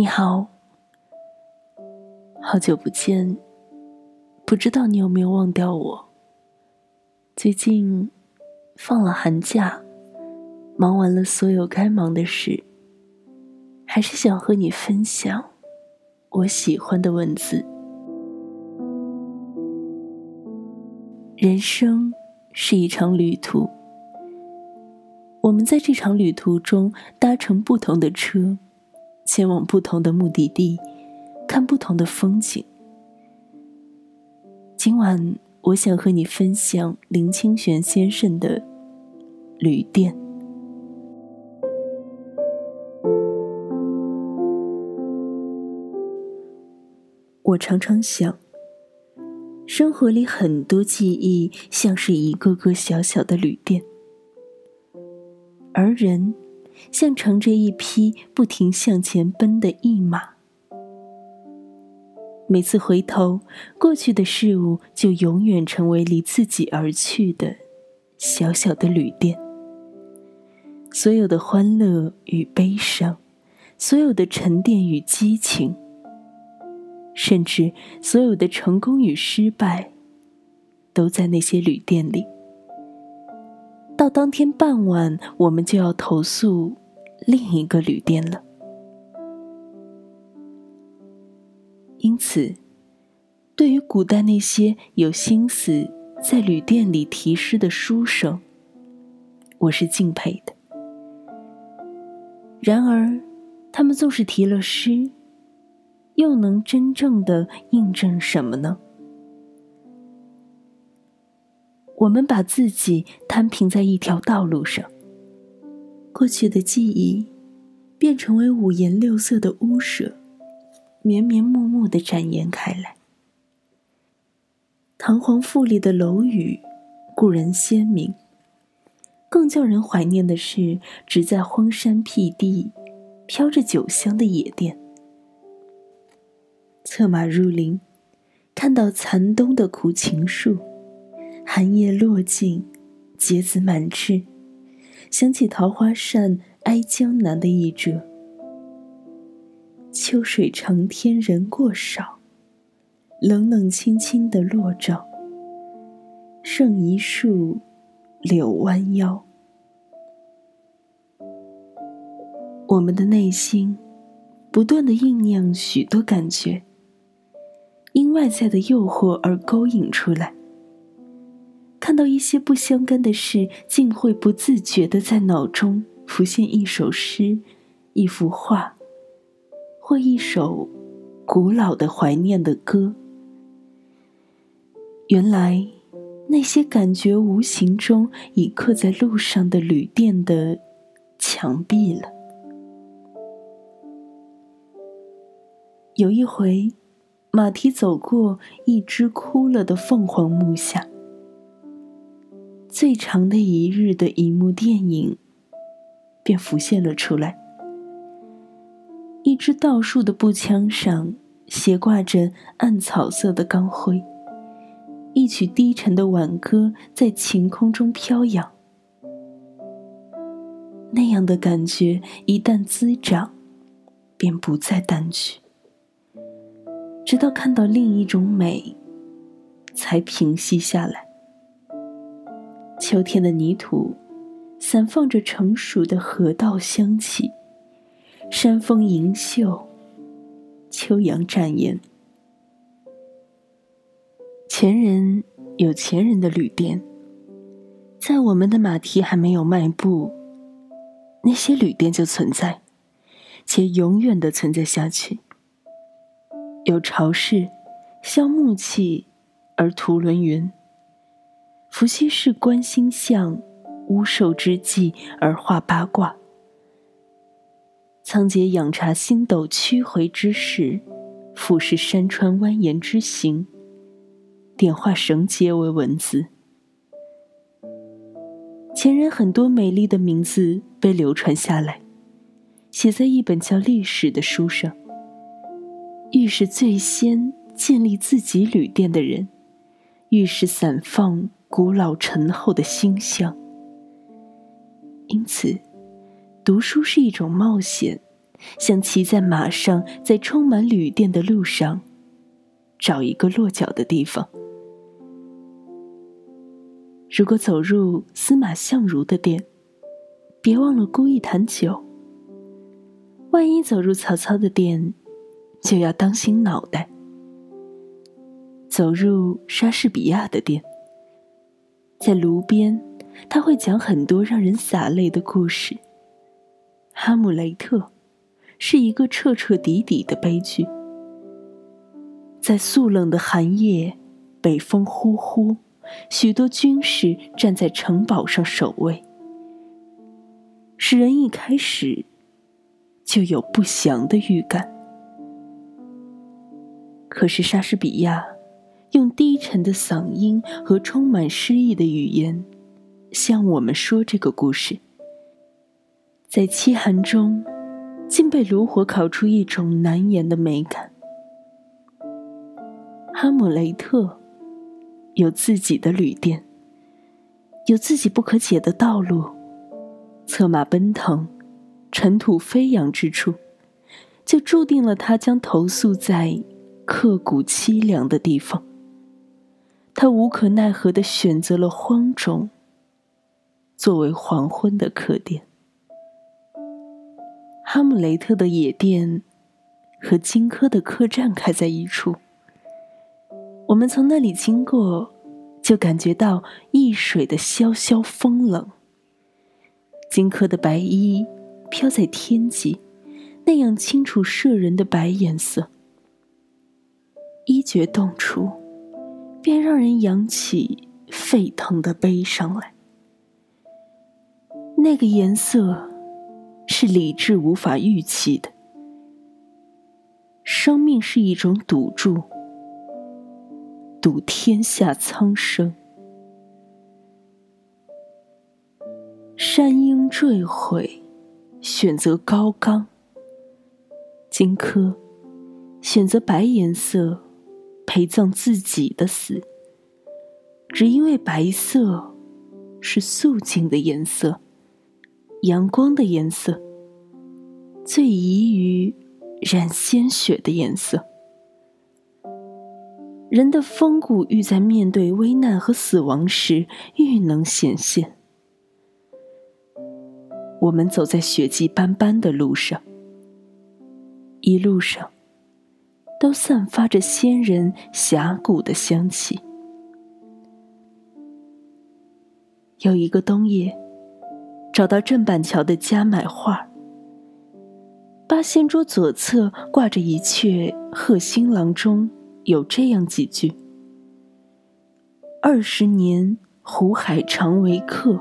你好，好久不见，不知道你有没有忘掉我？最近放了寒假，忙完了所有该忙的事，还是想和你分享我喜欢的文字。人生是一场旅途，我们在这场旅途中搭乘不同的车。前往不同的目的地，看不同的风景。今晚，我想和你分享林清玄先生的《旅店》。我常常想，生活里很多记忆像是一个个小小的旅店，而人。像乘着一匹不停向前奔的驿马，每次回头，过去的事物就永远成为离自己而去的小小的旅店。所有的欢乐与悲伤，所有的沉淀与激情，甚至所有的成功与失败，都在那些旅店里。当天傍晚，我们就要投宿另一个旅店了。因此，对于古代那些有心思在旅店里题诗的书生，我是敬佩的。然而，他们纵是题了诗，又能真正的印证什么呢？我们把自己摊平在一条道路上，过去的记忆便成为五颜六色的屋舍，绵绵密密的展延开来。堂皇富丽的楼宇固然鲜明，更叫人怀念的是，只在荒山僻地飘着酒香的野店。策马入林，看到残冬的苦情树。寒叶落尽，结子满枝，想起桃花扇挨江南的一折。秋水长天人过少，冷冷清清的落照。剩一树柳弯腰。我们的内心不断的酝酿许多感觉，因外在的诱惑而勾引出来。看到一些不相干的事，竟会不自觉的在脑中浮现一首诗、一幅画，或一首古老的怀念的歌。原来，那些感觉无形中已刻在路上的旅店的墙壁了。有一回，马蹄走过一只枯了的凤凰木下。最长的一日的一幕电影，便浮现了出来。一支倒竖的步枪上斜挂着暗草色的钢灰，一曲低沉的挽歌在晴空中飘扬。那样的感觉一旦滋长，便不再淡去，直到看到另一种美，才平息下来。秋天的泥土，散放着成熟的河道香气。山峰银秀，秋阳展颜。前人有前人的旅店，在我们的马蹄还没有迈步，那些旅店就存在，且永远的存在下去。有潮势，消木器，而图轮云。伏羲氏观星象，巫寿之际而画八卦；仓颉仰察星斗曲回之势，俯视山川蜿蜒之形，点画绳结为文字。前人很多美丽的名字被流传下来，写在一本叫历史的书上。愈是最先建立自己旅店的人，愈是散放。古老沉厚的星象，因此，读书是一种冒险，像骑在马上，在充满旅店的路上，找一个落脚的地方。如果走入司马相如的店，别忘了沽一坛酒。万一走入曹操的店，就要当心脑袋。走入莎士比亚的店，在炉边，他会讲很多让人洒泪的故事。哈姆雷特是一个彻彻底底的悲剧。在肃冷的寒夜，北风呼呼，许多军士站在城堡上守卫，使人一开始。就有不祥的预感。可是莎士比亚用低沉的嗓音和充满诗意的语言，向我们说这个故事。在凄寒中，竟被炉火烤出一种难言的美感。哈姆雷特有自己的旅店，有自己不可解的道路，策马奔腾。尘土飞扬之处，就注定了他将投宿在刻骨凄凉的地方。他无可奈何的选择了荒冢作为黄昏的客店。哈姆雷特的野店和荆轲的客栈开在一处。我们从那里经过，就感觉到易水的萧萧风冷。荆轲的白衣。飘在天际，那样清楚摄人的白颜色，一觉动出，便让人扬起沸腾的悲伤来。那个颜色，是理智无法预期的。生命是一种赌注，赌天下苍生。山鹰坠毁。选择高冈，荆轲选择白颜色陪葬自己的死，只因为白色是素净的颜色，阳光的颜色，最宜于染鲜血的颜色。人的风骨欲在面对危难和死亡时愈能显现。我们走在血迹斑斑的路上，一路上都散发着仙人峡谷的香气。有一个冬夜，找到郑板桥的家买画，八仙桌左侧挂着一阙《贺新郎》，中有这样几句：“二十年湖海常为客。”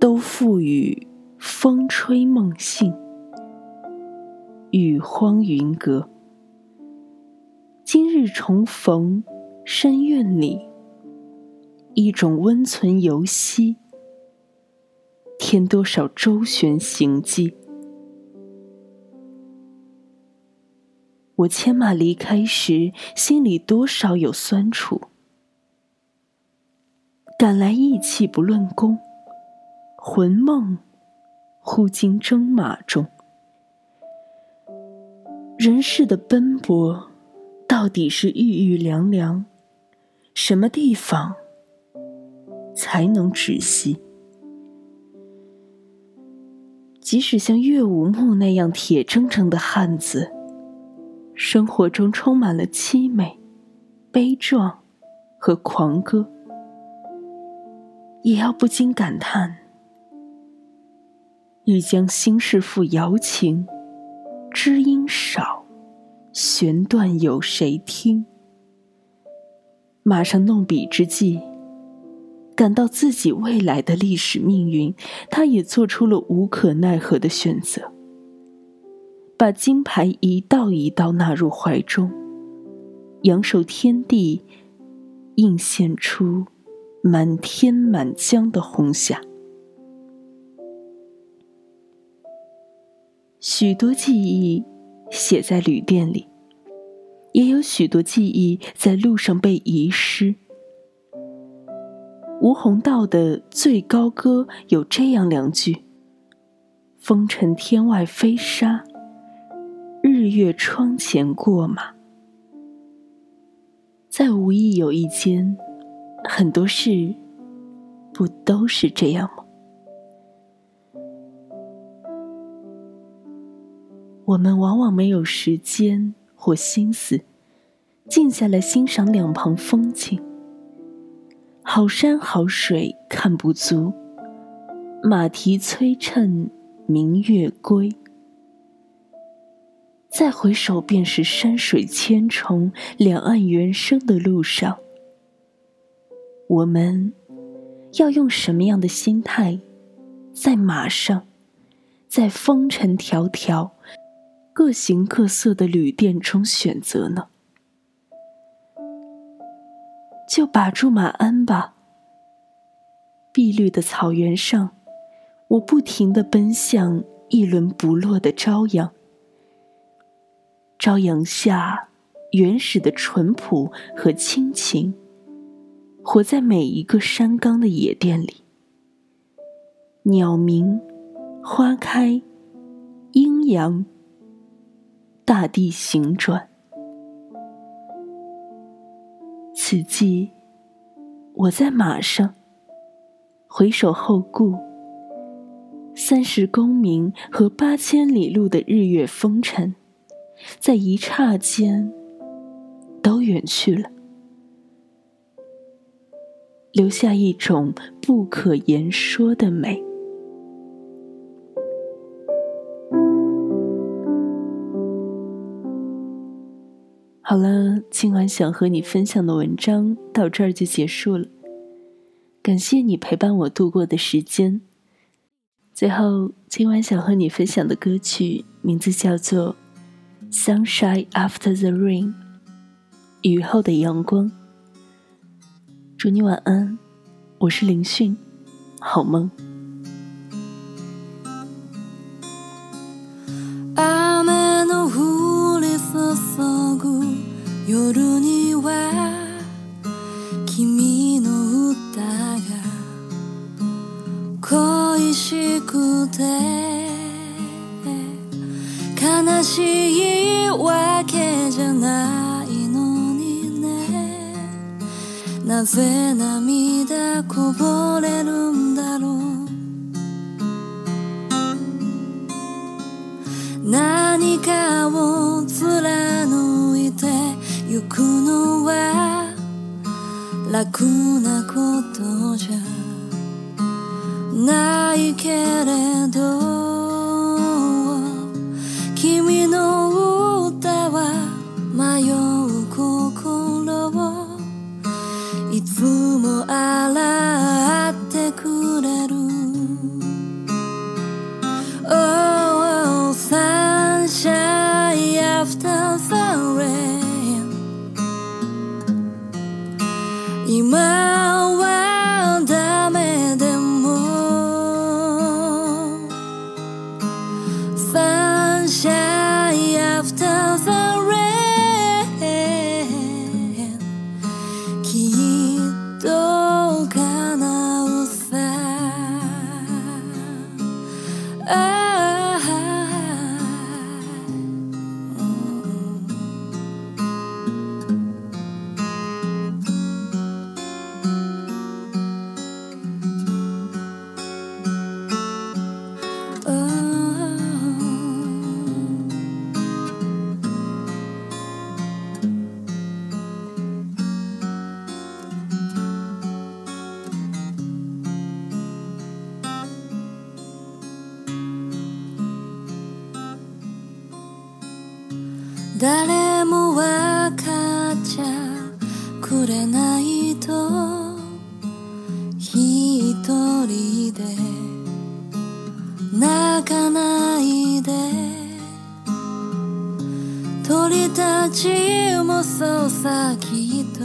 都付与风吹梦醒，与荒云隔。今日重逢深院里，一种温存游息，添多少周旋行迹。我牵马离开时，心里多少有酸楚。赶来意气不论功。魂梦忽惊征马中，人世的奔波到底是郁郁凉凉，什么地方才能止息？即使像岳武穆那样铁铮铮的汉子，生活中充满了凄美、悲壮和狂歌，也要不禁感叹。欲将心事付瑶琴，知音少，弦断有谁听？马上弄笔之际，感到自己未来的历史命运，他也做出了无可奈何的选择，把金牌一道一道纳入怀中，仰首天地，映现出满天满江的红霞。许多记忆写在旅店里，也有许多记忆在路上被遗失。吴鸿道的《最高歌》有这样两句：“风尘天外飞沙，日月窗前过马。在无意有意间，很多事不都是这样吗？我们往往没有时间或心思静下来欣赏两旁风景。好山好水看不足，马蹄催趁明月归。再回首，便是山水千重，两岸猿声的路上。我们要用什么样的心态，在马上，在风尘迢迢、各形各色的旅店中选择呢？就把住马鞍吧。碧绿的草原上，我不停的奔向一轮不落的朝阳。朝阳下，原始的淳朴和亲情，活在每一个山岗的野店里。鸟鸣，花开，阴阳，大地行转。此际，我在马上，回首后顾，三十功名和八千里路的日月风尘。在一刹间，都远去了，留下一种不可言说的美。好了，今晚想和你分享的文章到这儿就结束了。感谢你陪伴我度过的时间。最后，今晚想和你分享的歌曲名字叫做。Sunshine after the rain，雨后的阳光。祝你晚安，我是林讯，好梦。楽なことじゃないけれど今誰くれないと一人で泣かないで鳥たちもそうさきっと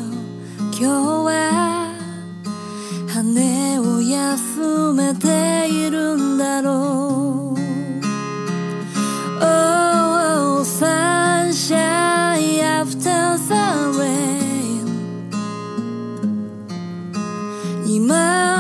今日は羽を休めているんだろう。你们